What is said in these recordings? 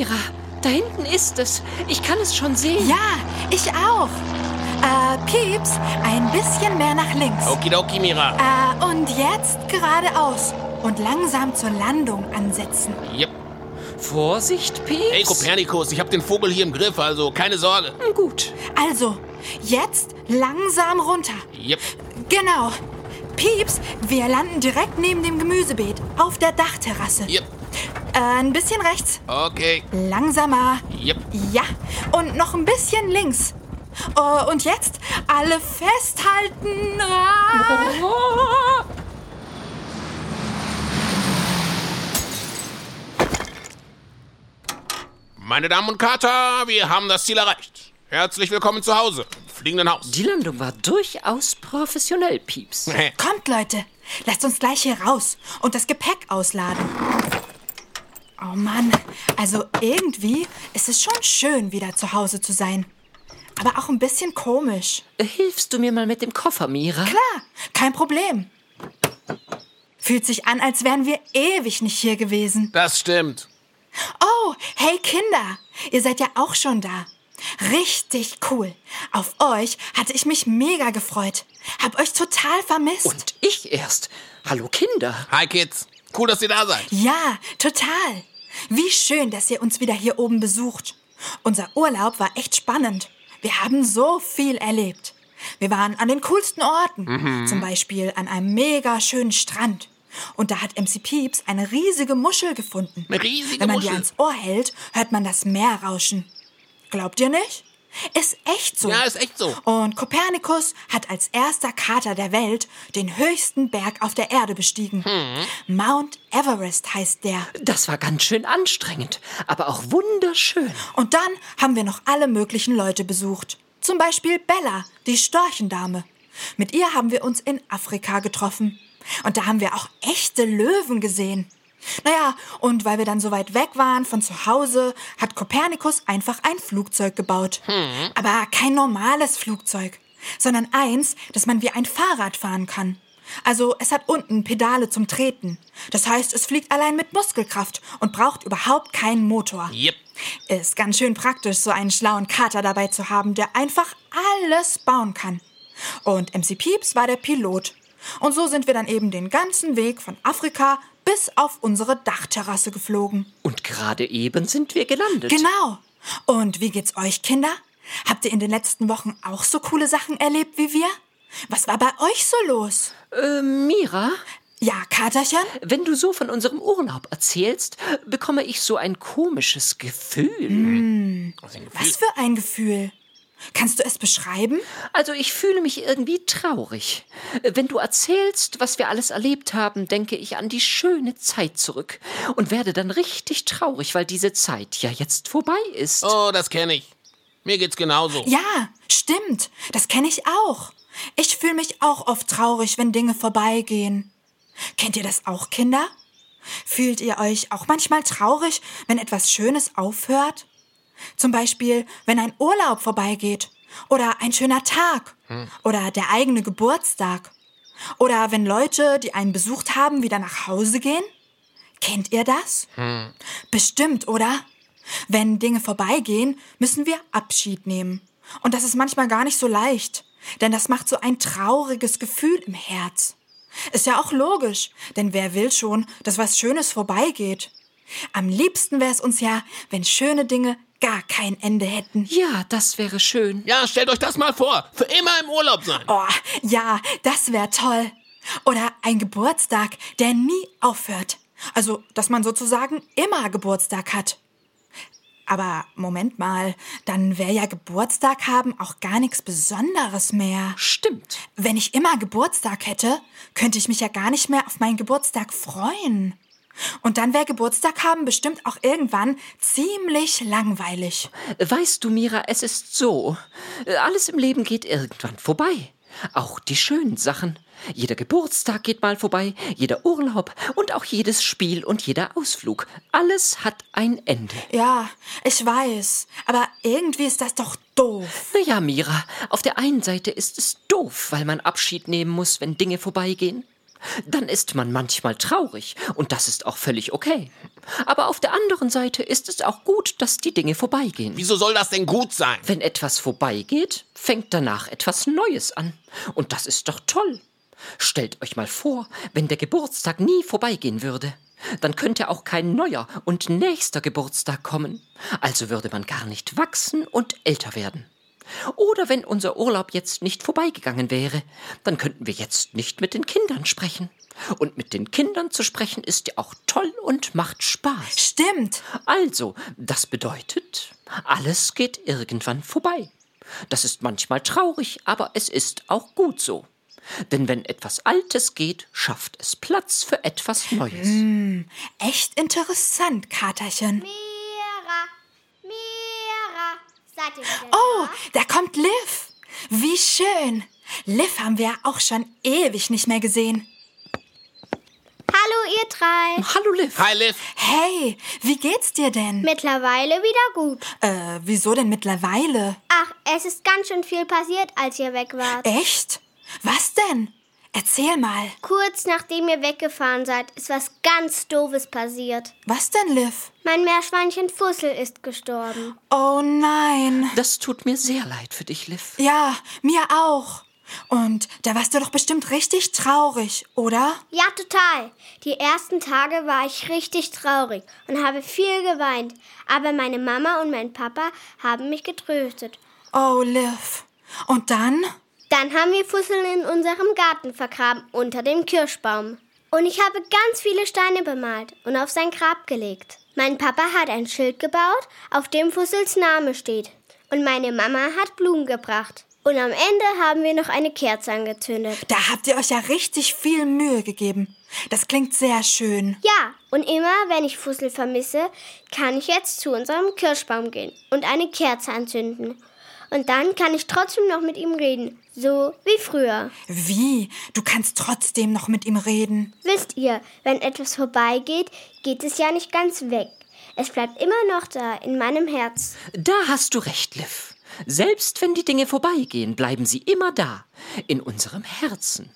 Mira, da hinten ist es. Ich kann es schon sehen. Ja, ich auch. Äh, Pieps, ein bisschen mehr nach links. Okidoki, Mira. Äh, und jetzt geradeaus und langsam zur Landung ansetzen. Yep. Vorsicht, Pieps. Hey, Kopernikus, ich hab den Vogel hier im Griff, also keine Sorge. Gut. Also, jetzt langsam runter. Yep. Genau. Pieps, wir landen direkt neben dem Gemüsebeet auf der Dachterrasse. Yep. Äh, ein bisschen rechts. Okay. Langsamer. Yep. Ja, und noch ein bisschen links. Oh, und jetzt alle festhalten. Ah. Meine Damen und Kater, wir haben das Ziel erreicht. Herzlich willkommen zu Hause, im fliegenden Haus. Die Landung war durchaus professionell, Pieps. Kommt, Leute, lasst uns gleich hier raus und das Gepäck ausladen. Oh Mann, also irgendwie ist es schon schön, wieder zu Hause zu sein. Aber auch ein bisschen komisch. Hilfst du mir mal mit dem Koffer, Mira? Klar, kein Problem. Fühlt sich an, als wären wir ewig nicht hier gewesen. Das stimmt. Oh, hey Kinder, ihr seid ja auch schon da. Richtig cool. Auf euch hatte ich mich mega gefreut. Hab euch total vermisst. Und ich erst. Hallo, Kinder. Hi, Kids. Cool, dass ihr da seid. Ja, total. Wie schön, dass ihr uns wieder hier oben besucht. Unser Urlaub war echt spannend. Wir haben so viel erlebt. Wir waren an den coolsten Orten. Zum Beispiel an einem mega schönen Strand. Und da hat MC Pieps eine riesige Muschel gefunden. Eine riesige Wenn man die Muschel. ans Ohr hält, hört man das Meer rauschen. Glaubt ihr nicht? Ist echt so. Ja, ist echt so. Und Kopernikus hat als erster Kater der Welt den höchsten Berg auf der Erde bestiegen. Hm. Mount Everest heißt der. Das war ganz schön anstrengend, aber auch wunderschön. Und dann haben wir noch alle möglichen Leute besucht. Zum Beispiel Bella, die Storchendame. Mit ihr haben wir uns in Afrika getroffen. Und da haben wir auch echte Löwen gesehen. Naja, und weil wir dann so weit weg waren von zu Hause, hat Kopernikus einfach ein Flugzeug gebaut. Aber kein normales Flugzeug, sondern eins, das man wie ein Fahrrad fahren kann. Also es hat unten Pedale zum Treten. Das heißt, es fliegt allein mit Muskelkraft und braucht überhaupt keinen Motor. Yep. Ist ganz schön praktisch, so einen schlauen Kater dabei zu haben, der einfach alles bauen kann. Und MC Pieps war der Pilot. Und so sind wir dann eben den ganzen Weg von Afrika bis auf unsere Dachterrasse geflogen. Und gerade eben sind wir gelandet. Genau. Und wie geht's euch, Kinder? Habt ihr in den letzten Wochen auch so coole Sachen erlebt wie wir? Was war bei euch so los? Äh, Mira, Ja, Katerchen? wenn du so von unserem Urlaub erzählst, bekomme ich so ein komisches Gefühl. Hm. Was ein Gefühl. Was für ein Gefühl? Kannst du es beschreiben? Also ich fühle mich irgendwie traurig. Wenn du erzählst, was wir alles erlebt haben, denke ich an die schöne Zeit zurück und werde dann richtig traurig, weil diese Zeit ja jetzt vorbei ist. Oh, das kenne ich. Mir geht's genauso. Ja, stimmt. Das kenne ich auch. Ich fühle mich auch oft traurig, wenn Dinge vorbeigehen. Kennt ihr das auch, Kinder? Fühlt ihr euch auch manchmal traurig, wenn etwas Schönes aufhört? Zum Beispiel, wenn ein Urlaub vorbeigeht oder ein schöner Tag oder der eigene Geburtstag oder wenn Leute, die einen besucht haben, wieder nach Hause gehen? Kennt ihr das? Bestimmt, oder? Wenn Dinge vorbeigehen, müssen wir Abschied nehmen. Und das ist manchmal gar nicht so leicht, denn das macht so ein trauriges Gefühl im Herz. Ist ja auch logisch, denn wer will schon, dass was Schönes vorbeigeht? Am liebsten wäre es uns ja, wenn schöne Dinge gar kein Ende hätten. Ja, das wäre schön. Ja, stellt euch das mal vor. Für immer im Urlaub sein. Oh, ja, das wäre toll. Oder ein Geburtstag, der nie aufhört. Also, dass man sozusagen immer Geburtstag hat. Aber Moment mal, dann wäre ja Geburtstag haben auch gar nichts Besonderes mehr. Stimmt. Wenn ich immer Geburtstag hätte, könnte ich mich ja gar nicht mehr auf meinen Geburtstag freuen. Und dann wäre Geburtstag haben bestimmt auch irgendwann ziemlich langweilig. Weißt du, Mira, es ist so. Alles im Leben geht irgendwann vorbei. Auch die schönen Sachen. Jeder Geburtstag geht mal vorbei, jeder Urlaub und auch jedes Spiel und jeder Ausflug. Alles hat ein Ende. Ja, ich weiß. Aber irgendwie ist das doch doof. Naja, Mira, auf der einen Seite ist es doof, weil man Abschied nehmen muss, wenn Dinge vorbeigehen. Dann ist man manchmal traurig, und das ist auch völlig okay. Aber auf der anderen Seite ist es auch gut, dass die Dinge vorbeigehen. Wieso soll das denn gut sein? Wenn etwas vorbeigeht, fängt danach etwas Neues an. Und das ist doch toll. Stellt euch mal vor, wenn der Geburtstag nie vorbeigehen würde. Dann könnte auch kein neuer und nächster Geburtstag kommen. Also würde man gar nicht wachsen und älter werden. Oder wenn unser Urlaub jetzt nicht vorbeigegangen wäre, dann könnten wir jetzt nicht mit den Kindern sprechen. Und mit den Kindern zu sprechen ist ja auch toll und macht Spaß. Stimmt. Also, das bedeutet, alles geht irgendwann vorbei. Das ist manchmal traurig, aber es ist auch gut so. Denn wenn etwas Altes geht, schafft es Platz für etwas Neues. Mm, echt interessant, Katerchen. Mira, seid ihr wieder Oh, da? da kommt Liv. Wie schön. Liv haben wir auch schon ewig nicht mehr gesehen. Hallo ihr drei. Hallo Liv. Hi, Liv. Hey, wie geht's dir denn? Mittlerweile wieder gut. Äh, wieso denn mittlerweile? Ach, es ist ganz schön viel passiert, als ihr weg wart. Echt? Was denn? Erzähl mal. Kurz nachdem ihr weggefahren seid, ist was ganz Doofes passiert. Was denn, Liv? Mein Meerschweinchen Fussel ist gestorben. Oh nein. Das tut mir sehr leid für dich, Liv. Ja, mir auch. Und da warst du doch bestimmt richtig traurig, oder? Ja, total. Die ersten Tage war ich richtig traurig und habe viel geweint. Aber meine Mama und mein Papa haben mich getröstet. Oh, Liv. Und dann? Dann haben wir Fussel in unserem Garten vergraben, unter dem Kirschbaum. Und ich habe ganz viele Steine bemalt und auf sein Grab gelegt. Mein Papa hat ein Schild gebaut, auf dem Fussels Name steht. Und meine Mama hat Blumen gebracht. Und am Ende haben wir noch eine Kerze angezündet. Da habt ihr euch ja richtig viel Mühe gegeben. Das klingt sehr schön. Ja, und immer wenn ich Fussel vermisse, kann ich jetzt zu unserem Kirschbaum gehen und eine Kerze anzünden. Und dann kann ich trotzdem noch mit ihm reden, so wie früher. Wie? Du kannst trotzdem noch mit ihm reden. Wisst ihr, wenn etwas vorbeigeht, geht es ja nicht ganz weg. Es bleibt immer noch da, in meinem Herz. Da hast du recht, Liv. Selbst wenn die Dinge vorbeigehen, bleiben sie immer da, in unserem Herzen.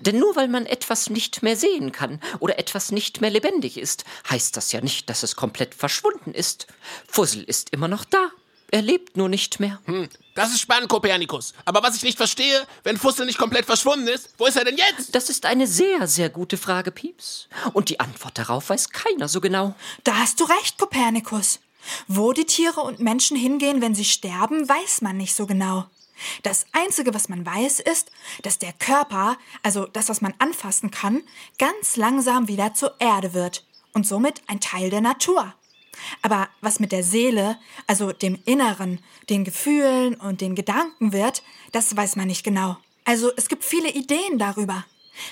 Denn nur weil man etwas nicht mehr sehen kann oder etwas nicht mehr lebendig ist, heißt das ja nicht, dass es komplett verschwunden ist. Fussel ist immer noch da. Er lebt nur nicht mehr. Hm, das ist spannend, Kopernikus. Aber was ich nicht verstehe, wenn Fussel nicht komplett verschwunden ist, wo ist er denn jetzt? Das ist eine sehr, sehr gute Frage, Pieps. Und die Antwort darauf weiß keiner so genau. Da hast du recht, Kopernikus. Wo die Tiere und Menschen hingehen, wenn sie sterben, weiß man nicht so genau. Das Einzige, was man weiß, ist, dass der Körper, also das, was man anfassen kann, ganz langsam wieder zur Erde wird und somit ein Teil der Natur. Aber was mit der Seele, also dem Inneren, den Gefühlen und den Gedanken wird, das weiß man nicht genau. Also es gibt viele Ideen darüber.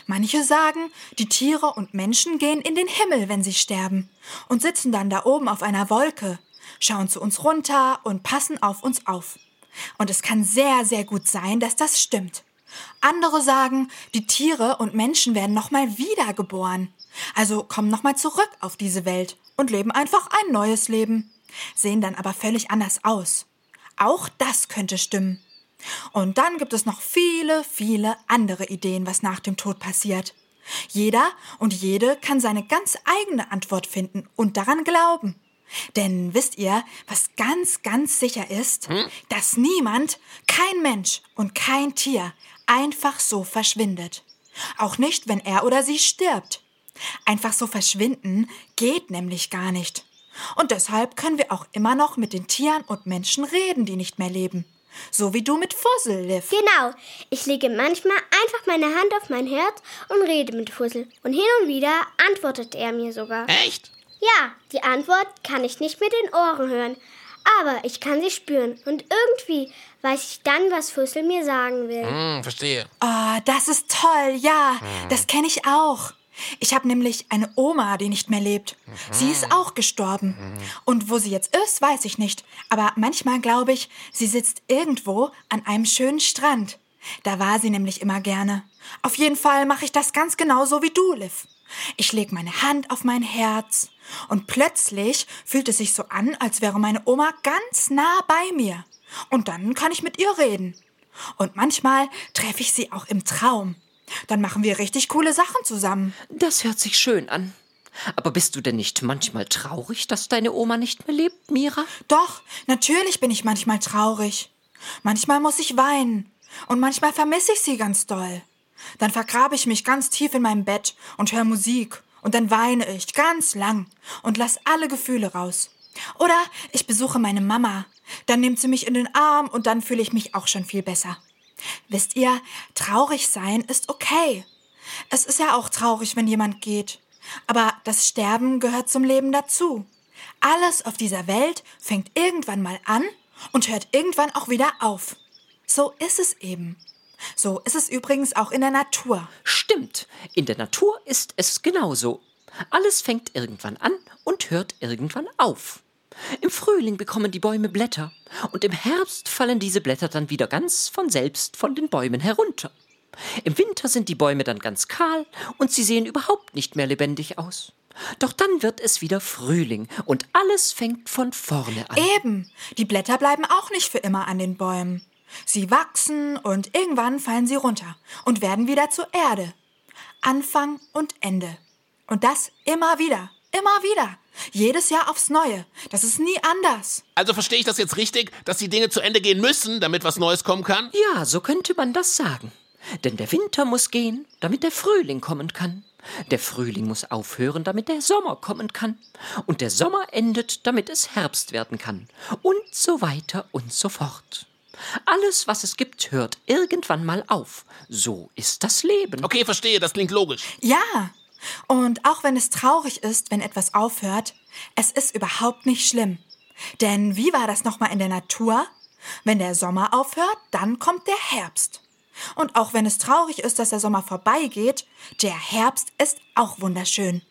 Manche sagen, die Tiere und Menschen gehen in den Himmel, wenn sie sterben, und sitzen dann da oben auf einer Wolke, schauen zu uns runter und passen auf uns auf. Und es kann sehr, sehr gut sein, dass das stimmt. Andere sagen, die Tiere und Menschen werden nochmal wiedergeboren. Also kommen nochmal zurück auf diese Welt und leben einfach ein neues Leben. Sehen dann aber völlig anders aus. Auch das könnte stimmen. Und dann gibt es noch viele, viele andere Ideen, was nach dem Tod passiert. Jeder und jede kann seine ganz eigene Antwort finden und daran glauben. Denn wisst ihr, was ganz, ganz sicher ist? Dass niemand, kein Mensch und kein Tier einfach so verschwindet. Auch nicht, wenn er oder sie stirbt. Einfach so verschwinden geht nämlich gar nicht. Und deshalb können wir auch immer noch mit den Tieren und Menschen reden, die nicht mehr leben. So wie du mit Fussel, Liv. Genau, ich lege manchmal einfach meine Hand auf mein Herz und rede mit Fussel. Und hin und wieder antwortet er mir sogar. Echt? Ja, die Antwort kann ich nicht mit den Ohren hören, aber ich kann sie spüren und irgendwie weiß ich dann, was Fussel mir sagen will. Hm, verstehe. Oh, das ist toll, ja, das kenne ich auch. Ich habe nämlich eine Oma, die nicht mehr lebt. Sie ist auch gestorben. Und wo sie jetzt ist, weiß ich nicht. Aber manchmal glaube ich, sie sitzt irgendwo an einem schönen Strand. Da war sie nämlich immer gerne. Auf jeden Fall mache ich das ganz genauso wie du, Liv. Ich leg meine Hand auf mein Herz und plötzlich fühlt es sich so an, als wäre meine Oma ganz nah bei mir. Und dann kann ich mit ihr reden. Und manchmal treffe ich sie auch im Traum. Dann machen wir richtig coole Sachen zusammen. Das hört sich schön an. Aber bist du denn nicht manchmal traurig, dass deine Oma nicht mehr lebt, Mira? Doch, natürlich bin ich manchmal traurig. Manchmal muss ich weinen. Und manchmal vermisse ich sie ganz doll. Dann vergrabe ich mich ganz tief in meinem Bett und höre Musik. Und dann weine ich ganz lang und lass alle Gefühle raus. Oder ich besuche meine Mama. Dann nimmt sie mich in den Arm und dann fühle ich mich auch schon viel besser. Wisst ihr, traurig sein ist okay. Es ist ja auch traurig, wenn jemand geht. Aber das Sterben gehört zum Leben dazu. Alles auf dieser Welt fängt irgendwann mal an und hört irgendwann auch wieder auf. So ist es eben. So ist es übrigens auch in der Natur. Stimmt, in der Natur ist es genauso. Alles fängt irgendwann an und hört irgendwann auf. Im Frühling bekommen die Bäume Blätter, und im Herbst fallen diese Blätter dann wieder ganz von selbst von den Bäumen herunter. Im Winter sind die Bäume dann ganz kahl und sie sehen überhaupt nicht mehr lebendig aus. Doch dann wird es wieder Frühling und alles fängt von vorne an. Eben, die Blätter bleiben auch nicht für immer an den Bäumen. Sie wachsen und irgendwann fallen sie runter und werden wieder zur Erde. Anfang und Ende. Und das immer wieder, immer wieder. Jedes Jahr aufs Neue. Das ist nie anders. Also verstehe ich das jetzt richtig, dass die Dinge zu Ende gehen müssen, damit was Neues kommen kann? Ja, so könnte man das sagen. Denn der Winter muss gehen, damit der Frühling kommen kann. Der Frühling muss aufhören, damit der Sommer kommen kann. Und der Sommer endet, damit es Herbst werden kann. Und so weiter und so fort. Alles, was es gibt, hört irgendwann mal auf. So ist das Leben. Okay, verstehe, das klingt logisch. Ja. Und auch wenn es traurig ist, wenn etwas aufhört, es ist überhaupt nicht schlimm. Denn wie war das nochmal in der Natur? Wenn der Sommer aufhört, dann kommt der Herbst. Und auch wenn es traurig ist, dass der Sommer vorbeigeht, der Herbst ist auch wunderschön.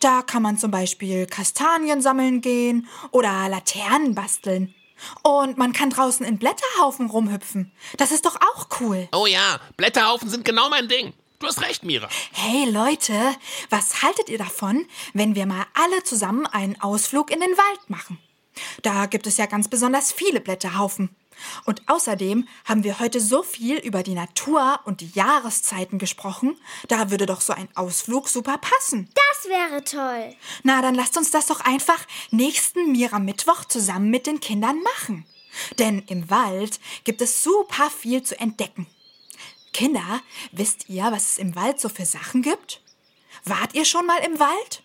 Da kann man zum Beispiel Kastanien sammeln gehen oder Laternen basteln. Und man kann draußen in Blätterhaufen rumhüpfen. Das ist doch auch cool. Oh ja, Blätterhaufen sind genau mein Ding. Du hast recht, Mira. Hey Leute, was haltet ihr davon, wenn wir mal alle zusammen einen Ausflug in den Wald machen? Da gibt es ja ganz besonders viele Blätterhaufen. Und außerdem haben wir heute so viel über die Natur und die Jahreszeiten gesprochen, da würde doch so ein Ausflug super passen. Das wäre toll. Na, dann lasst uns das doch einfach nächsten Mira Mittwoch zusammen mit den Kindern machen. Denn im Wald gibt es super viel zu entdecken. Kinder, wisst ihr, was es im Wald so für Sachen gibt? Wart ihr schon mal im Wald?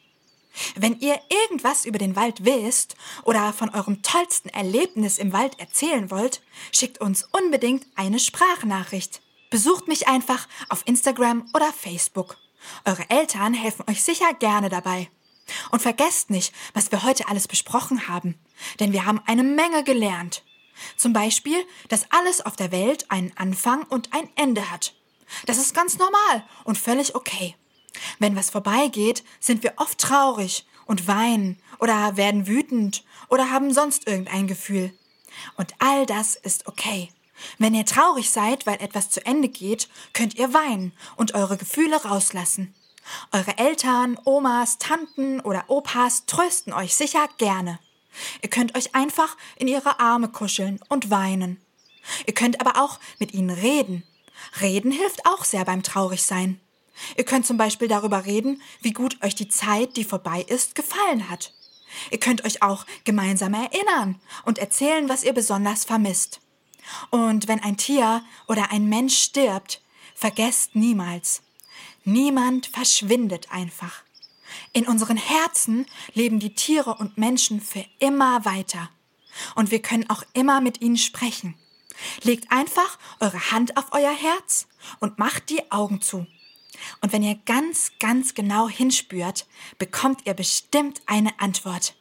Wenn ihr irgendwas über den Wald wisst oder von eurem tollsten Erlebnis im Wald erzählen wollt, schickt uns unbedingt eine Sprachnachricht. Besucht mich einfach auf Instagram oder Facebook. Eure Eltern helfen euch sicher gerne dabei. Und vergesst nicht, was wir heute alles besprochen haben, denn wir haben eine Menge gelernt. Zum Beispiel, dass alles auf der Welt einen Anfang und ein Ende hat. Das ist ganz normal und völlig okay. Wenn was vorbeigeht, sind wir oft traurig und weinen oder werden wütend oder haben sonst irgendein Gefühl. Und all das ist okay. Wenn ihr traurig seid, weil etwas zu Ende geht, könnt ihr weinen und eure Gefühle rauslassen. Eure Eltern, Omas, Tanten oder Opas trösten euch sicher gerne. Ihr könnt euch einfach in ihre Arme kuscheln und weinen. Ihr könnt aber auch mit ihnen reden. Reden hilft auch sehr beim Traurigsein. Ihr könnt zum Beispiel darüber reden, wie gut euch die Zeit, die vorbei ist, gefallen hat. Ihr könnt euch auch gemeinsam erinnern und erzählen, was ihr besonders vermisst. Und wenn ein Tier oder ein Mensch stirbt, vergesst niemals. Niemand verschwindet einfach. In unseren Herzen leben die Tiere und Menschen für immer weiter. Und wir können auch immer mit ihnen sprechen. Legt einfach eure Hand auf euer Herz und macht die Augen zu. Und wenn ihr ganz, ganz genau hinspürt, bekommt ihr bestimmt eine Antwort.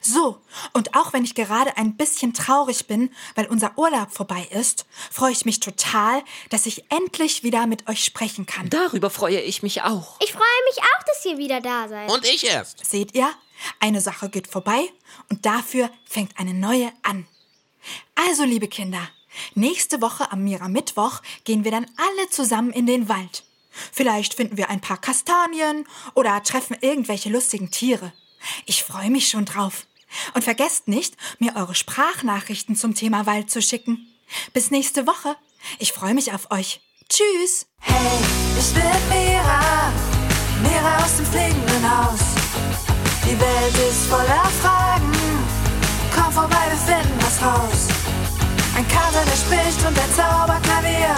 So, und auch wenn ich gerade ein bisschen traurig bin, weil unser Urlaub vorbei ist, freue ich mich total, dass ich endlich wieder mit euch sprechen kann. Darüber freue ich mich auch. Ich freue mich auch, dass ihr wieder da seid. Und ich erst. Seht ihr? Eine Sache geht vorbei und dafür fängt eine neue an. Also, liebe Kinder, nächste Woche am Mira Mittwoch gehen wir dann alle zusammen in den Wald. Vielleicht finden wir ein paar Kastanien oder treffen irgendwelche lustigen Tiere. Ich freue mich schon drauf. Und vergesst nicht, mir eure Sprachnachrichten zum Thema Wald zu schicken. Bis nächste Woche. Ich freue mich auf euch. Tschüss. Hey, ich bin Mira, Mira aus dem fliegenden Haus. Die Welt ist voller Fragen, komm vorbei, wir finden was raus. Ein Kater, der spricht und ein Zauberklavier,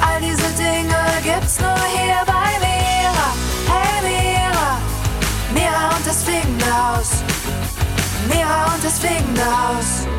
all diese Dinge gibt's nur hier bei Mira. Hey Mira, Mira und das fliegende Haus. Mira und das fliegende Haus.